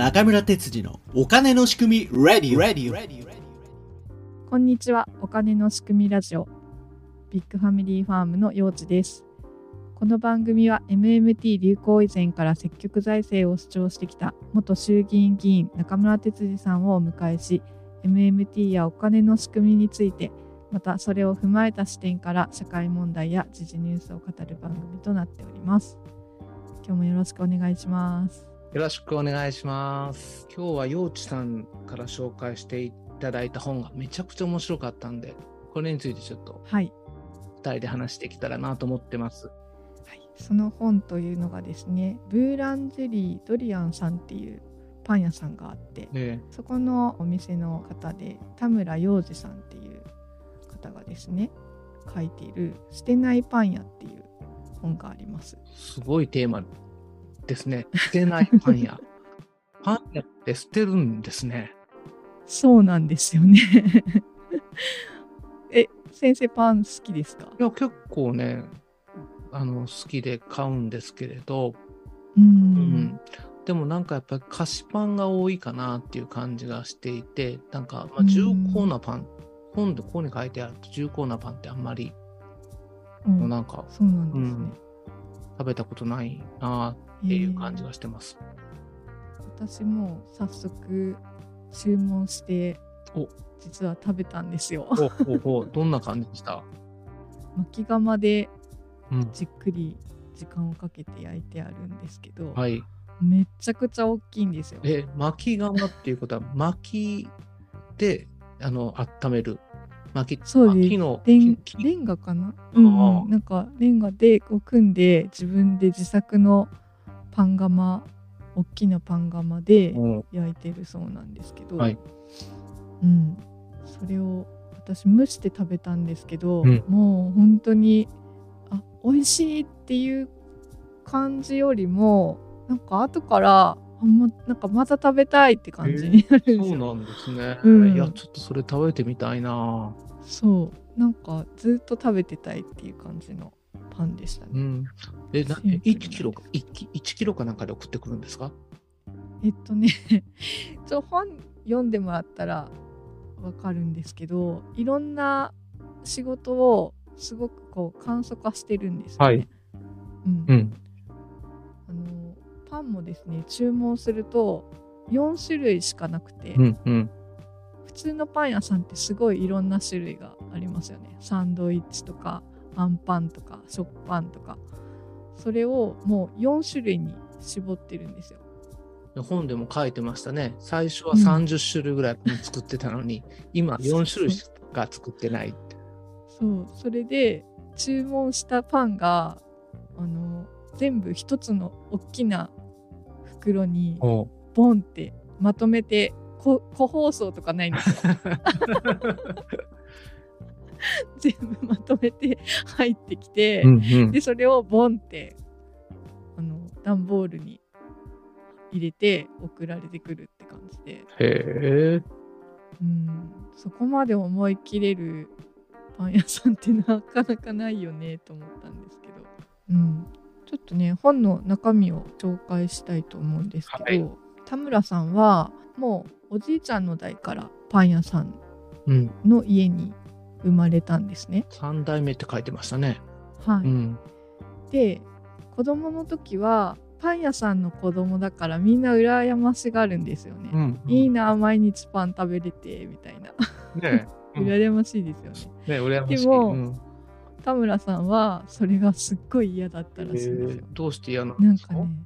中村哲次のお金の仕組み Ready, Ready, Ready, こんにちは、お金の仕組みラジオ。ビッグファミリーファームの陽地です。この番組は MMT 流行以前から積極財政を主張してきた元衆議院議員中村哲次さんをお迎えし、MMT やお金の仕組みについて、またそれを踏まえた視点から社会問題や時事ニュースを語る番組となっております。今日もよろしくお願いします。よろしくお願いします。今日は陽地さんから紹介していただいた本がめちゃくちゃ面白かったんで、これについてちょっとはい。2人で話していけたらなと思ってます。はい、その本というのがですねブーランジェリードリアンさんっていうパン屋さんがあってねそこのお店の方で田村洋二さんっていう方がですね書いている「捨てないパン屋」っていう本があります。すごいテーマですね。捨てないパン屋。パン屋って捨てるんですね。そうなんですよね。え先生パン好きですか？いや、結構ね、あの好きで買うんですけれど、ううんん、でもなんかやっぱり菓子パンが多いかなっていう感じがしていて、なんかまあ重厚なパン、本でここに書いてあると重厚なパンってあんまりうんなんか。食べたことないなっていう感じがしてます。私も早速注文してお実は食べたんですよ。ほうほうほうどんな感じでした？巻き釜でうん。じっくり時間をかけて焼いてあるんですけど、はい。めっちゃくちゃ大きいんですよ。え、巻き釜っていうことは 巻きであの温める？巻き、そうですレンガかな、うん、なんかレンガでこう組んで自分で自作のパン窯大きなパン窯でうん。焼いてるそうなんですけど、はい。うん、それを私蒸して食べたんですけど、うん。もう本当にあ美味しいっていう感じよりもなんか後からあもうなんかまた食べたいって感じになるんですよ。そうなんですね。うん。いや、ちょっとそれ食べてみたいな。そう。なんかずっと食べてたいっていう感じのパンでしたね。うん。え、なシンプルな1キロか、1キ ,1 キロかなんかで送ってくるんですか？えっとね ちょ本読んでもらったらわかるんですけどいろんな仕事をすごくこう簡素化してるんですよね。はいうんうん。あのパンもですね注文すると4種類しかなくて、うん。うん。普通のパン屋さんってすごいいろんな種類がありますよねサンドイッチとかあんパンとか食パンとか。それをもう4種類に絞ってるんですよ。本でも書いてましたね。最初はうん。30種類ぐらい作ってたのに、今4種類しか作ってないって。そう。それで注文したパンがあの全部一つの大きな袋にボンってまとめてこ個包装とかないんですよ 全部まとめて入ってきて、うんうん。でそれをボンってあの段ボールに入れて送られてくるって感じで、へえ。うん、そこまで思い切れるパン屋さんってなかなかないよねと思ったんですけど、うん、ちょっとね本の中身を紹介したいと思うんですけど、はい。田村さんはもうおじいちゃんの代からパン屋さんうん。の家に生まれたんですね。3代目って書いてましたね。はいうん。で子供の時はパン屋さんの子供だからみんな羨ましがるんですよね。うん。いいな毎日パン食べれてみたいなね うん羨ましいですよね。ね羨ましい。でもうん田村さんはそれがすっごい嫌だったらしいんですよ。どうして嫌なんですか？なんかね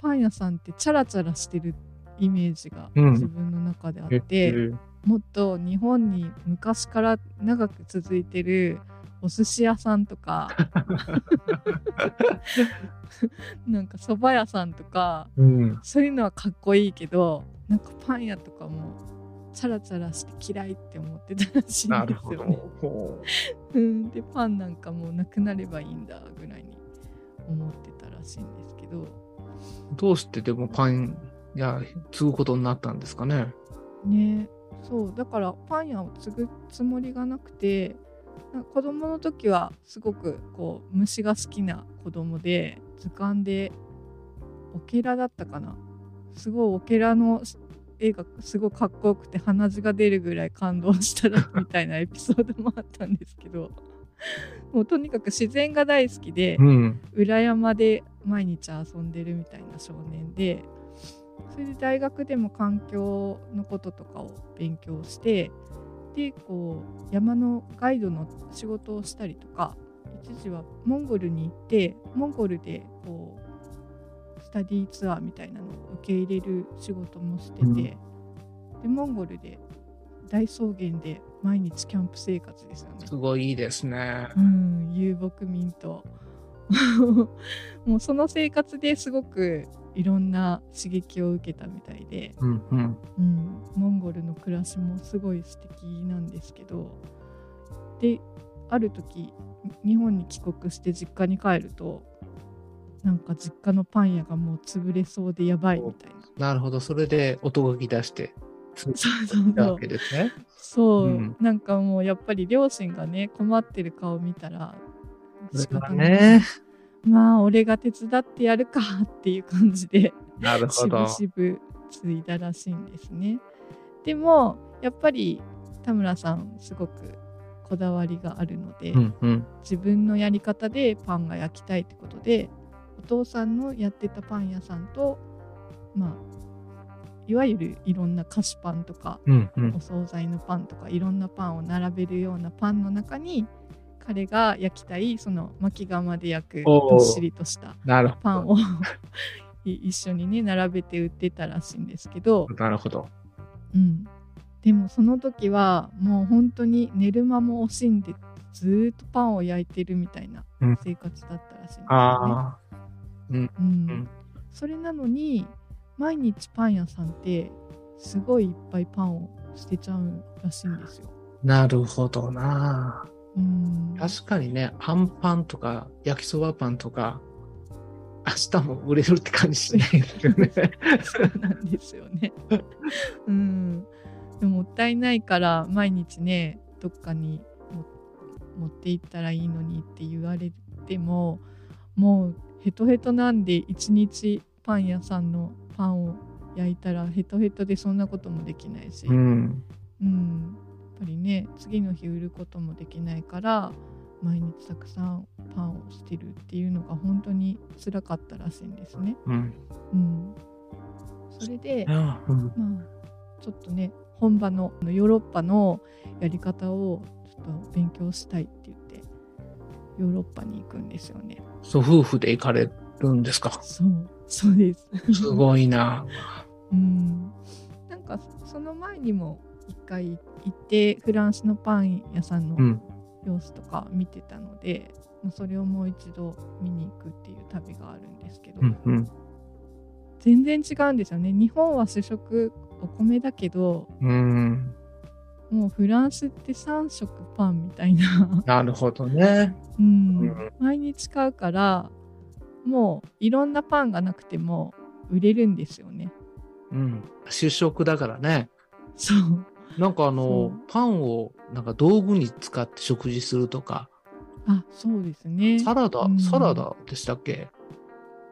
パン屋さんってチャラチャラしてるイメージがうん自分の中であっえて、えもっと日本に昔から長く続いてるお寿司屋さんとか なんか蕎麦屋さんとかうん。そういうのはかっこいいけどなんかパン屋とかもチャラチャラして嫌いって思ってたらしいなんですよね。。ほうんでパンなんかもうなくなればいいんだぐらいに思ってたらしいんですけどうどうしてでもパン屋継ぐことになったんですかね？ねそうだからパン屋を継ぐつもりがなくて子供の時はすごくこう虫が好きな子供で図鑑でオケラだったかなすごいオケラの絵がすごいかっこよくて鼻血が出るぐらい感動したらみたいなエピソードもあったんですけど もうとにかく自然が大好きで、うん。裏山で毎日遊んでるみたいな少年でそれで大学でも環境のこととかを勉強してでこう山のガイドの仕事をしたりとか一時はモンゴルに行ってモンゴルでこうスタディーツアーみたいなのを受け入れる仕事もしてて、うんでモンゴルで大草原で毎日キャンプ生活ですよね。すごいいいですね。うん、遊牧民と もうその生活ですごくいろんな刺激を受けたみたいで、うんうん。うん、モンゴルの暮らしもすごい素敵なんですけどである時日本に帰国して実家に帰るとなんか実家のパン屋がもう潰れそうでやばいみたいななるほど。それで音がき出して、つ そうね。そう、うんなんかもうやっぱり両親がね困ってる顔見たら仕方ないね。まあ俺が手伝ってやるかっていう感じでなるほどしぶ。しぶ継いだらしいんですね。でもやっぱり田村さんすごくこだわりがあるので、うんうん。自分のやり方でパンが焼きたいってことでお父さんのやってたパン屋さんとまあいわゆるいろんな菓子パンとかうんうんお。惣菜のパンとかいろんなパンを並べるようなパンの中に彼が焼きたいその巻き釜で焼くどっしりとした。パンを い一緒にね並べて売ってたらしいんですけど、なるほど。うん、でもその時はもう本当に寝る間も惜しんでずーっとパンを焼いてるみたいなうん生活だったらしいんですよね。ああ。うんんそれなのに毎日パン屋さんってすごいいっぱいパンを捨てちゃうらしいんですよ。なるほどな。うん、確かにね、あんパンとか焼きそばパンとか、明日も売れるって感じしないですよね。そうなんですよね。うん。でももったいないから毎日ねどっかにも持って行ったらいいのにって言われてももうヘトヘトなんで一日パン屋さんのパンを焼いたらヘトヘトでそんなこともできないし、うん。うん、やっぱりね次の日売ることもできないから毎日たくさんパンを捨てるっていうのが本当に辛かったらしいんですね。うん。うん、それで、あうんまあ、ちょっとね本場のヨーロッパのやり方をちょっと勉強したいって言ってヨーロッパに行くんですよね。そう、夫婦で行かれるんですか？そうそうです。すごいな。うん、なんかその前にも一回行ってフランスのパン屋さんのうん。様子とか見てたので、まあそれをもう一度見に行くっていう旅があるんですけど、うんうん。全然違うんですよね日本は主食お米だけどうん。もうフランスって3食パンみたいな、なるほどね。うんうん毎日買うからもういろんなパンがなくても売れるんですよねうん。主食だからね。そうなんかあのパンをなんか道具に使って食事するとか、あそうですね。サラダ、うん。サラダでしたっけ？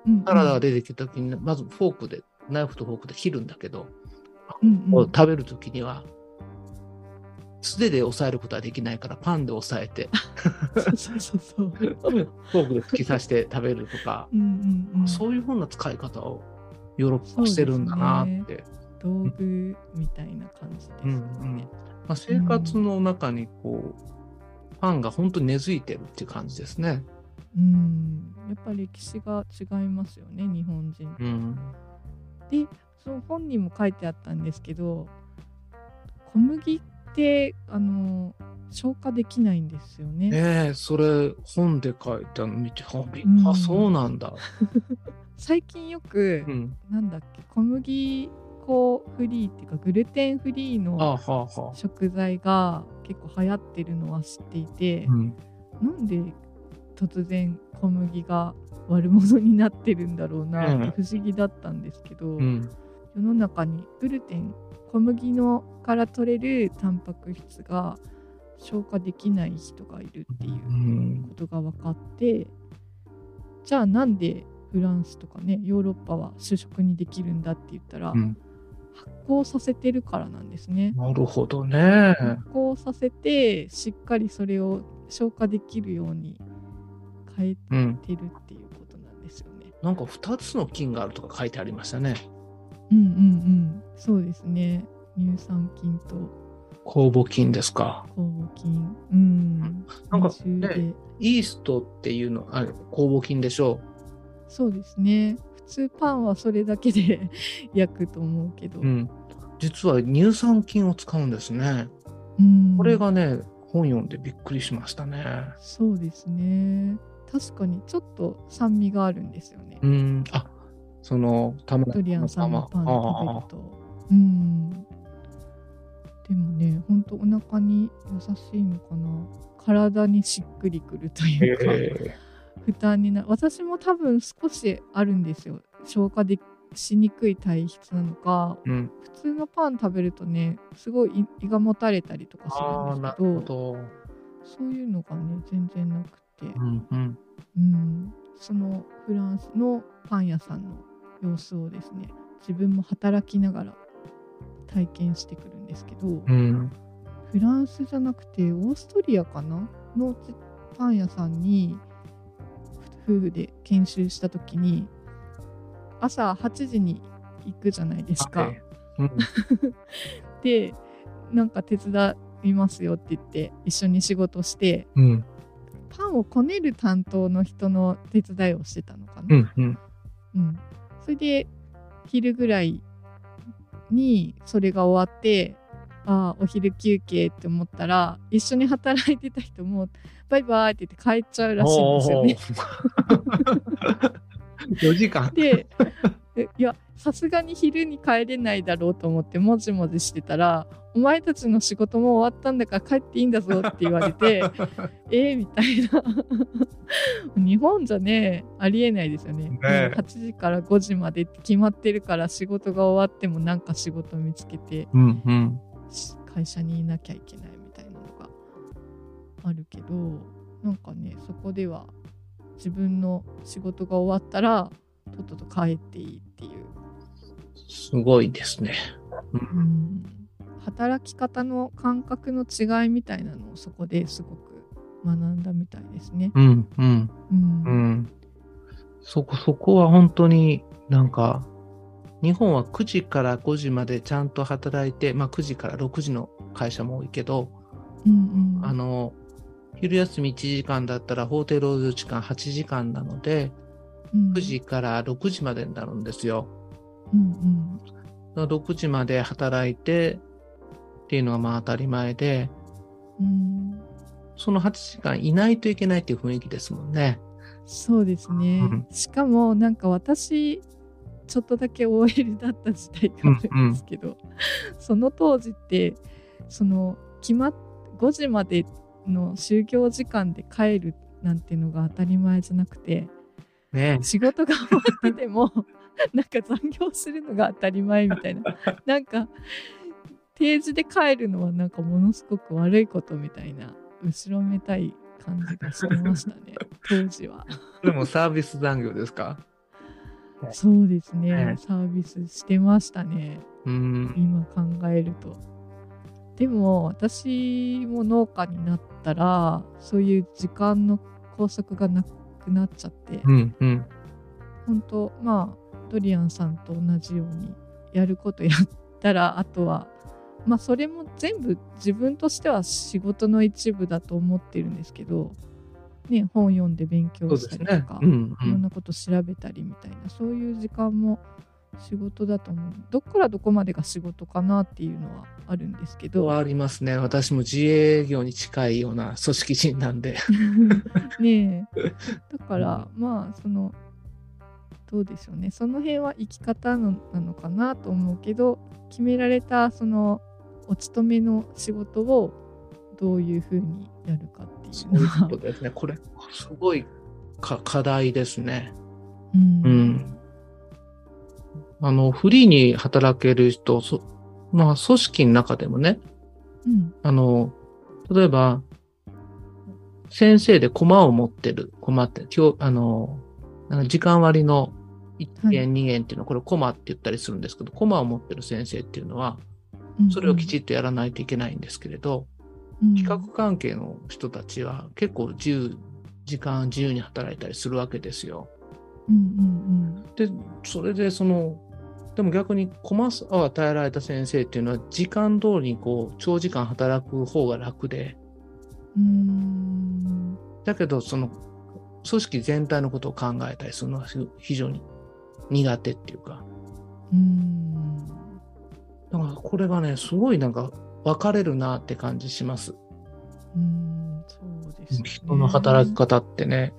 うんサラダが出てきた時に、まずフォークで、ナイフとフォークで切るんだけど、うんうん。食べる時には、素手で押さえることはできないから、パンで押さえて、そうそうそうフォークで突き刺して食べるとか、うんうんうん。そういうふうな使い方をヨーロッパはしてるんだなって。道具みたいな感じですようんうんね、まあ、生活の中にこう、パンが本当に根付いてるっていう感じですね。うん、やっぱり歴史が違いますよね日本人うん。でその本にも書いてあったんですけど小麦ってあの消化できないんですよね。ええそれ本で書いたの見て、あそうなんだ。最近よく、うん。なんだっけ小麦粉フリーっていうかグルテンフリーあの。食材が結構流行ってるのは知っていて、うん。なんで突然小麦が悪者になってるんだろうなって不思議だったんですけど、うん。世の中にグルテン小麦のから取れるタンパク質が消化できない人がいるっていううんことが分かってじゃあなんでフフランスとかねヨーロッパは主食にできるんだって言ったら、うん発酵させてるからなんですね。なるほどね。発酵させてしっかりそれを消化できるように変えうん。てるっていうことなんですよね。なんか2つの菌があるとか書いてありましたね。うんうんうんそうですね乳酸菌と酵母菌ですか。酵母菌うんなんかねイーストっていうの、あれ、酵母菌でしょそうですね普通パンはそれだけで 焼くと思うけど、う。うん。実は乳酸菌を使うんですね。うんこれがね、本読んでびっくりしましたね。そうですね確かにちょっと酸味があるんですよねう、ん。あ、その、たまドリアンさんのパンあ食べあるとうんでもねほんとお腹に優しいのかな体にしっくりくるというか、え負担になる私も多分少しあるんですよ消化でしにくい体質なのかーうん。普通のパン食べるとねすごい胃胃がもたれたりとかするんですけどど。そういうのがね全然なくて、うんうん。うん、そのフランスのパン屋さんの様子をですね自分も働きながら体験してくるんですけど、うん。フランスじゃなくてオーストリアかな？のパン屋さんに夫婦で研修した時に朝8時に行くじゃないですか。はいうん でなんか手伝いますよって言って一緒に仕事してうん。パンをこねる担当の人の手伝いをしてたのかうな。んうん。うんそれで昼ぐらいにそれが終わってああお昼休憩って思ったら一緒に働いてた人もバイバイって言って帰っちゃうらしいんですよね。おー。4時間。でえいやさすがに昼に帰れないだろうと思ってもじもじしてたら「お前たちの仕事も終わったんだから帰っていいんだぞ」って言われて「えーみたいな 日本じゃねありえないですよねねえ8時から5時までって決まってるから仕事が終わってもなんか仕事見つけてうんうん。し会社にいなきゃいけないみたいなのがあるけどなんかねそこでは自分の仕事が終わったらとっとと帰っていいっていう、すごいですね。うん、働き方の感覚の違いみたいなのをそこですごく学んだみたいですね。うんうんうんうん。そこ、そこは本当になんか、日本は9時から5時までちゃんと働いて、まあ9時から6時の会社も多いけど、うんうん。あの、昼休み1時間だったら法定労働時間8時間なので、うん。9時から6時までになるんですよ。うんうん。だから6時まで働いてっていうのがまあ当たり前で、うん。その8時間いないといけないっていう雰囲気ですもんね。そうですね、うん。しかもなんか私ちょっとだけ OL だった時代があるんですけど、その当時ってその決まっ5時までの就業時間で帰るなんてのが当たり前じゃなくてね仕事が終わってても なんか残業するのが当たり前みたいな。なんか定時で帰るのはなんかものすごく悪いことみたいな後ろめたい感じがしてましたね当時は。でもサービス残業ですか？そうですね、ねサービスしてましたね。うん。今考えると。でも私も農家になったらそういう時間の拘束がなくなっちゃって、うんうん。本当まあドリアンさんと同じようにやることやったらあとはまあそれも全部自分としては仕事の一部だと思ってるんですけど、ね、本読んで勉強したりとか。。うんうんん。いろなこと調べたりみたいなそういう時間も仕事だと思うどっからどこまでが仕事かなっていうのはあるんですけどはありますね。私も自営業に近いような組織人なんで。ねえ だからまあそのどうでしょうねその辺は生き方のなのかなと思うけど決められたそのお勤めの仕事をどういうふうにやるかっていうのそういうこはとですね。これ、すごいか課題ですね。うんうん。あの、フリーに働ける人、そまあ、組織の中でもね、うんあの、例えば、先生で駒を持ってる、駒って、教あの、なんか時間割の1はい元、2元っていうのは、これコマって言ったりするんですけど、コマを持ってる先生っていうのは、うんそれをきちっとやらないといけないんですけれど、うん企画関係の人たちは結構自由、時間自由に働いたりするわけですよ。うんうんで、それでその、でも逆にコマを与えられた先生っていうのは、時間通りにこう、長時間働く方が楽で、うんうん。だけど、その、組織全体のことを考えたりするのは非常に苦手っていうか、うん。だからこれがね、すごいなんか分かれるなって感じします。うんそうですね人の働き方ってね。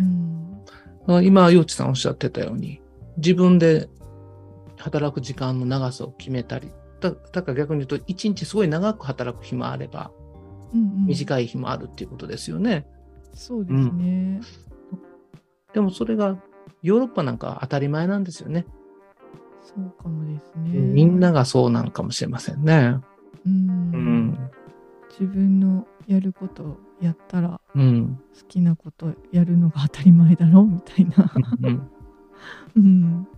うん今、陽地さんおっしゃってたように、自分で働く時間の長さを決めたり、だだから逆に言うと、一日すごい長く働く日もあれば、うんうん短い日もあるっていうことですよね。そうですね、でもそれがヨーロッパなんかは当たり前なんですよね。そうかもですねみんながそうなのかもしれませんね。うんうん。自分のやることをやったらうん。好きなことやるのが当たり前だろみたいな、うん うん、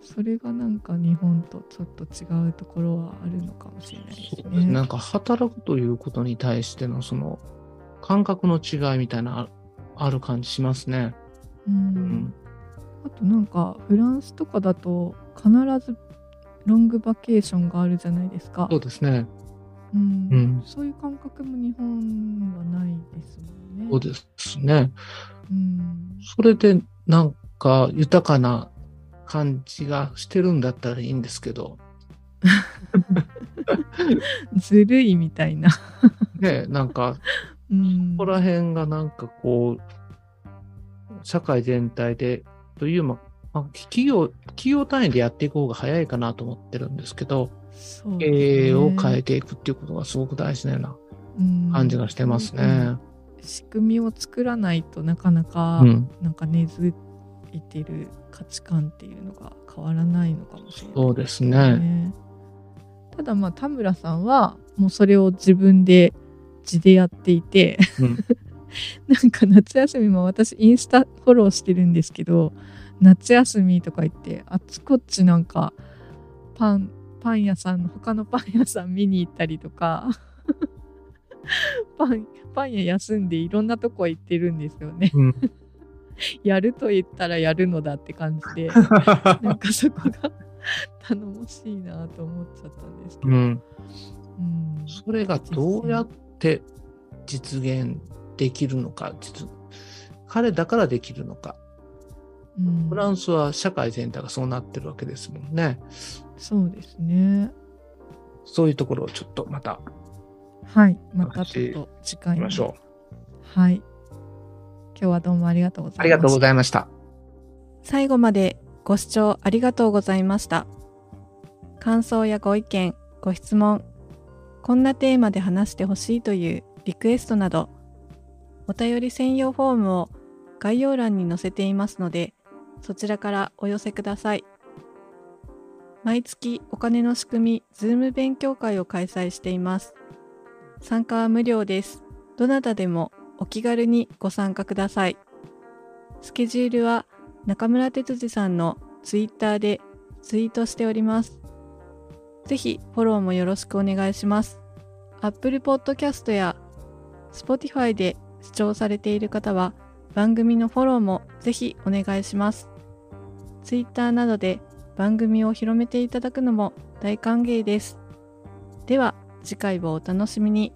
それがなんか日本とちょっと違うところはあるのかもしれないですそうですね。なね。んか働くということに対してのその感覚の違いみたいなあある感じしますね。ううんん。あとなんかフランスとかだと必ずロングバケーションがあるじゃないですかそ。うですね。うんうんそういう感覚も日本はないですもんね。そうですね。うんそれでなんか豊かな感じがしてるんだったらいいんですけど、ずるいみたいな。ね、なんかうんここら辺がなんかこう、社会全体で、というまあ、企業、企業単位でやっていく方が早いかなと思ってるんですけど、そう経営を変えていくっていうことがすごく大事なようなうん感じがしてますうんね。仕組みを作らないとなかなか、うん。なんか根付いてる価値観っていうのが変わらないのかもしれないそうですね。ね。ただまあ田村さんはもうそれを自分で地でやっていてうん。なんか夏休みも私インスタフォローしてるんですけど夏休みとか言ってあっちこっちなんかパンパン屋さんの他のパン屋さん見に行ったりとか パンパン屋休んでいろんなとこ行ってるんですよね。うん。やると言ったらやるのだって感じで なんかそこが頼もしいなと思っちゃったんですけど。うん。うんそれがどうやって実現できるのか、実彼だからできるのか。うんフランスは社会全体がそうなってるわけですもんね。そうですね。そういうところをちょっとまたはい。またちょっと次回ましょう。はい。今日はどうもありがとうございました。ありがとうございました。最後までご視聴ありがとうございました。感想やご意見、ご質問、こんなテーマで話してほしいというリクエストなど、お便り専用フォームを概要欄に載せていますので、そちらからお寄せください。毎月お金の仕組み、 Zoom 勉強会を開催しています。参加は無料です。どなたでもお気軽にご参加ください。スケジュールは中村哲司さんのツイッターでツイートしております。ぜひフォローもよろしくお願いします。Apple Podcast や Spotify で視聴されている方は番組のフォローもぜひお願いします。Twitter などで番組を広めていただくのも大歓迎です。では次回をお楽しみに。